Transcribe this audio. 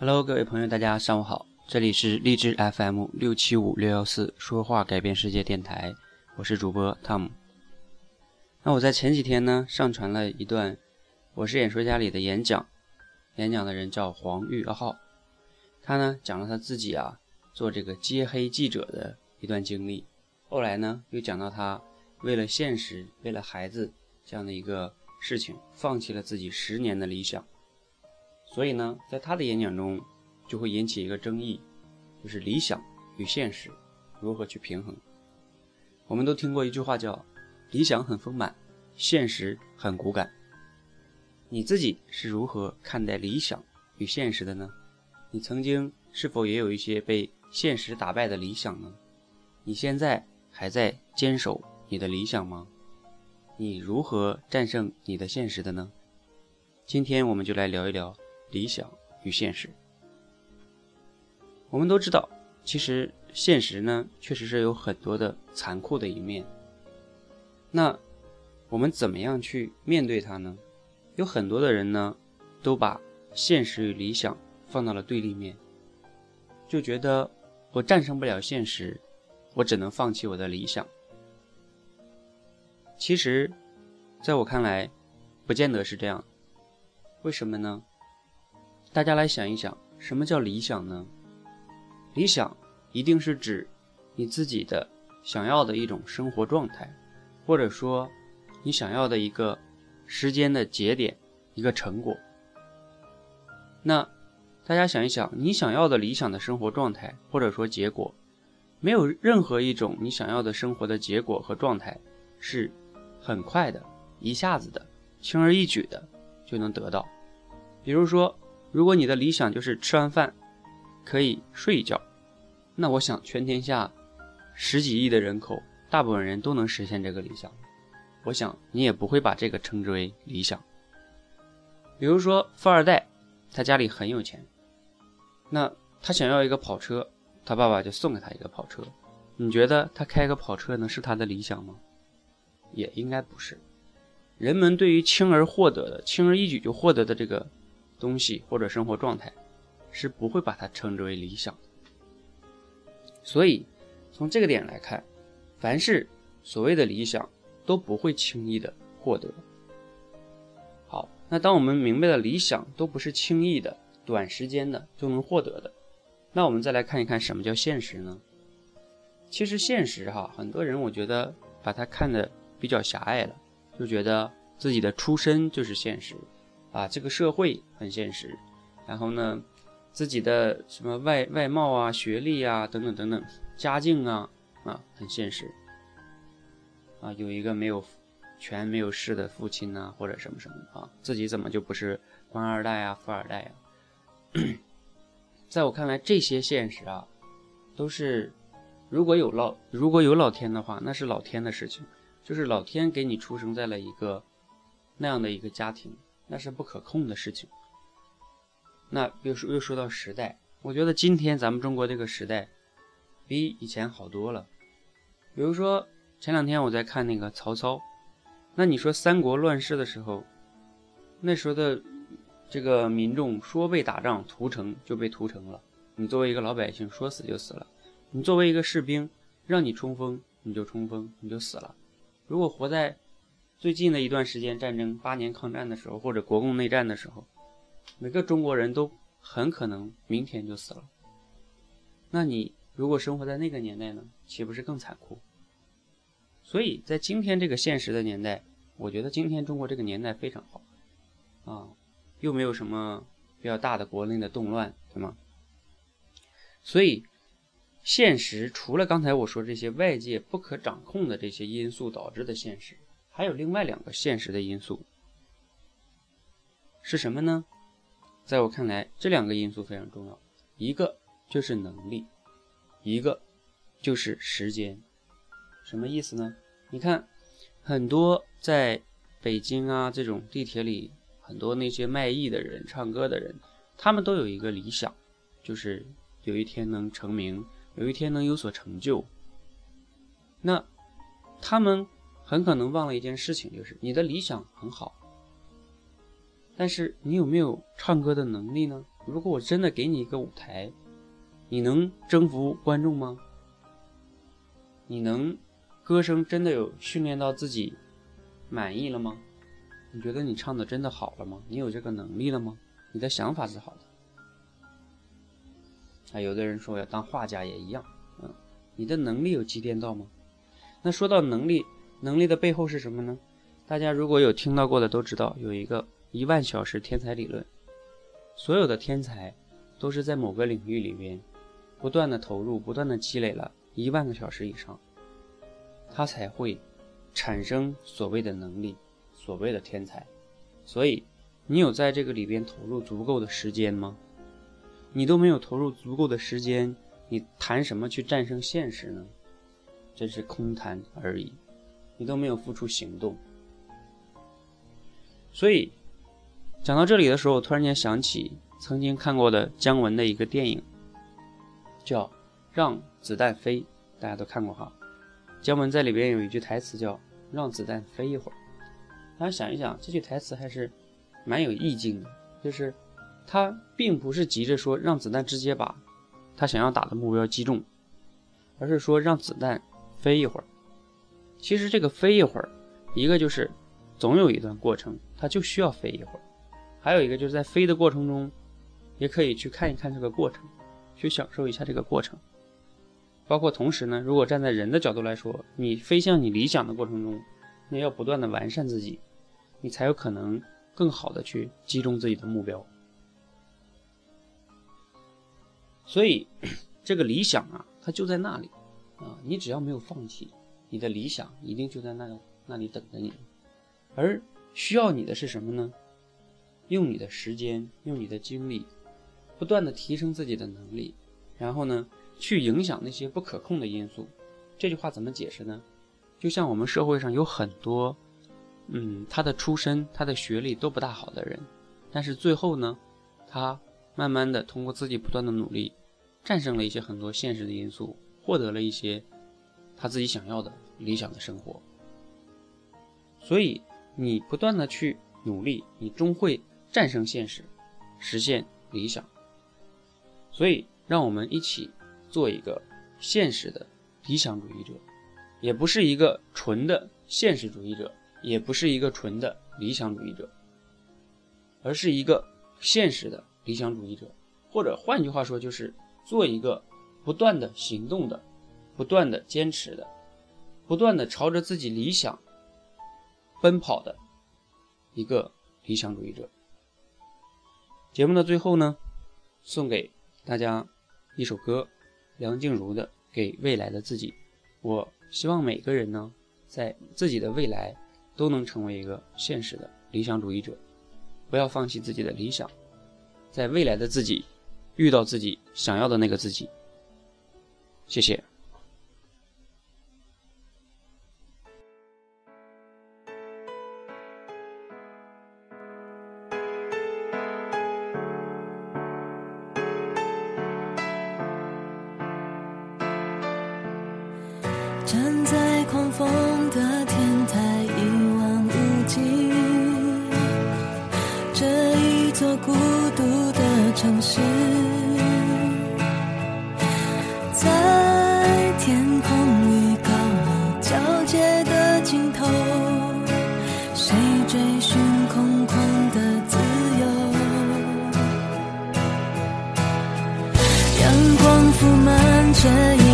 Hello，各位朋友，大家上午好，这里是励志 FM 六七五六幺四说话改变世界电台，我是主播汤姆。那我在前几天呢，上传了一段《我是演说家》里的演讲，演讲的人叫黄玉浩，他呢讲了他自己啊做这个揭黑记者的一段经历，后来呢又讲到他为了现实、为了孩子这样的一个事情，放弃了自己十年的理想。所以呢，在他的演讲中，就会引起一个争议，就是理想与现实如何去平衡。我们都听过一句话叫“理想很丰满，现实很骨感”。你自己是如何看待理想与现实的呢？你曾经是否也有一些被现实打败的理想呢？你现在还在坚守你的理想吗？你如何战胜你的现实的呢？今天我们就来聊一聊。理想与现实，我们都知道，其实现实呢，确实是有很多的残酷的一面。那我们怎么样去面对它呢？有很多的人呢，都把现实与理想放到了对立面，就觉得我战胜不了现实，我只能放弃我的理想。其实，在我看来，不见得是这样。为什么呢？大家来想一想，什么叫理想呢？理想一定是指你自己的想要的一种生活状态，或者说你想要的一个时间的节点、一个成果。那大家想一想，你想要的理想的生活状态，或者说结果，没有任何一种你想要的生活的结果和状态是很快的、一下子的、轻而易举的就能得到。比如说。如果你的理想就是吃完饭可以睡一觉，那我想全天下十几亿的人口，大部分人都能实现这个理想。我想你也不会把这个称之为理想。比如说富二代，他家里很有钱，那他想要一个跑车，他爸爸就送给他一个跑车。你觉得他开个跑车能是他的理想吗？也应该不是。人们对于轻而获得的、轻而易举就获得的这个。东西或者生活状态，是不会把它称之为理想的。所以，从这个点来看，凡是所谓的理想，都不会轻易的获得。好，那当我们明白了理想都不是轻易的、短时间的就能获得的，那我们再来看一看什么叫现实呢？其实现实哈，很多人我觉得把它看的比较狭隘了，就觉得自己的出身就是现实。啊，这个社会很现实，然后呢，自己的什么外外貌啊、学历啊等等等等，家境啊啊很现实。啊，有一个没有权没有势的父亲呐，或者什么什么啊，自己怎么就不是官二代啊、富二代啊？在我看来，这些现实啊，都是如果有老如果有老天的话，那是老天的事情，就是老天给你出生在了一个那样的一个家庭。那是不可控的事情。那又说又说到时代，我觉得今天咱们中国这个时代比以前好多了。比如说前两天我在看那个曹操，那你说三国乱世的时候，那时候的这个民众说被打仗屠城就被屠城了，你作为一个老百姓说死就死了，你作为一个士兵让你冲锋你就冲锋你就死了。如果活在最近的一段时间，战争八年抗战的时候，或者国共内战的时候，每个中国人都很可能明天就死了。那你如果生活在那个年代呢，岂不是更残酷？所以在今天这个现实的年代，我觉得今天中国这个年代非常好，啊，又没有什么比较大的国内的动乱，对吗？所以，现实除了刚才我说这些外界不可掌控的这些因素导致的现实。还有另外两个现实的因素是什么呢？在我看来，这两个因素非常重要，一个就是能力，一个就是时间。什么意思呢？你看，很多在北京啊这种地铁里，很多那些卖艺的人、唱歌的人，他们都有一个理想，就是有一天能成名，有一天能有所成就。那他们。很可能忘了一件事情，就是你的理想很好，但是你有没有唱歌的能力呢？如果我真的给你一个舞台，你能征服观众吗？你能歌声真的有训练到自己满意了吗？你觉得你唱的真的好了吗？你有这个能力了吗？你的想法是好的。啊，有的人说要当画家也一样，嗯，你的能力有积淀到吗？那说到能力，能力的背后是什么呢？大家如果有听到过的都知道，有一个一万小时天才理论，所有的天才都是在某个领域里边不断的投入，不断的积累了一万个小时以上，他才会产生所谓的能力，所谓的天才。所以，你有在这个里边投入足够的时间吗？你都没有投入足够的时间，你谈什么去战胜现实呢？真是空谈而已。你都没有付出行动。所以，讲到这里的时候，我突然间想起曾经看过的姜文的一个电影，叫《让子弹飞》，大家都看过哈。姜文在里边有一句台词叫“让子弹飞一会儿”，大家想一想，这句台词还是蛮有意境的。就是他并不是急着说让子弹直接把他想要打的目标击中，而是说让子弹飞一会儿。其实这个飞一会儿，一个就是总有一段过程。它就需要飞一会儿，还有一个就是在飞的过程中，也可以去看一看这个过程，去享受一下这个过程。包括同时呢，如果站在人的角度来说，你飞向你理想的过程中，你要不断的完善自己，你才有可能更好的去击中自己的目标。所以，这个理想啊，它就在那里啊，你只要没有放弃，你的理想一定就在那个那里等着你，而。需要你的是什么呢？用你的时间，用你的精力，不断的提升自己的能力，然后呢，去影响那些不可控的因素。这句话怎么解释呢？就像我们社会上有很多，嗯，他的出身、他的学历都不大好的人，但是最后呢，他慢慢的通过自己不断的努力，战胜了一些很多现实的因素，获得了一些他自己想要的理想的生活。所以。你不断的去努力，你终会战胜现实，实现理想。所以，让我们一起做一个现实的理想主义者，也不是一个纯的现实主义者，也不是一个纯的理想主义者，而是一个现实的理想主义者，或者换句话说，就是做一个不断的行动的、不断的坚持的、不断的朝着自己理想。奔跑的一个理想主义者。节目的最后呢，送给大家一首歌，梁静茹的《给未来的自己》。我希望每个人呢，在自己的未来都能成为一个现实的理想主义者，不要放弃自己的理想，在未来的自己遇到自己想要的那个自己。谢谢。站在狂风的天台，一望无际，这一座孤独的城市，在天空与高楼交界的尽头，谁追寻空旷的自由？阳光铺满这。